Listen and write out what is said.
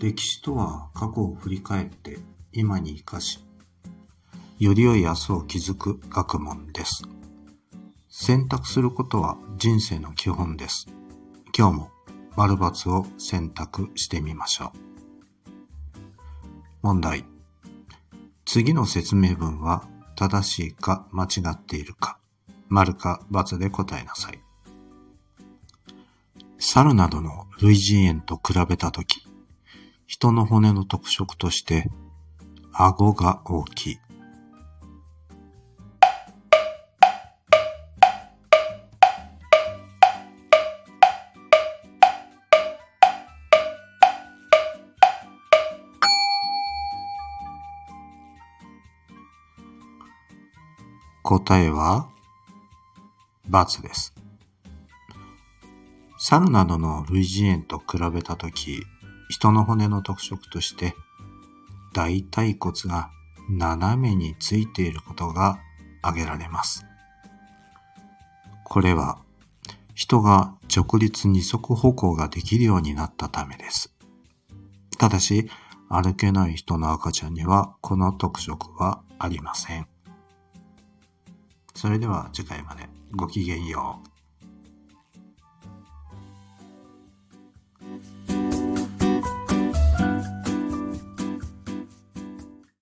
歴史とは過去を振り返って今に生かし、より良い明日を築く学問です。選択することは人生の基本です。今日も丸×を選択してみましょう。問題。次の説明文は正しいか間違っているか、丸か×で答えなさい。猿などの類人猿と比べたとき、人の骨の特色として、顎が大きい。答えは、×です。猿などの類人猿と比べたとき、人の骨の特色として、大腿骨が斜めについていることが挙げられます。これは、人が直立二足歩行ができるようになったためです。ただし、歩けない人の赤ちゃんにはこの特色はありません。それでは次回までごきげんよう。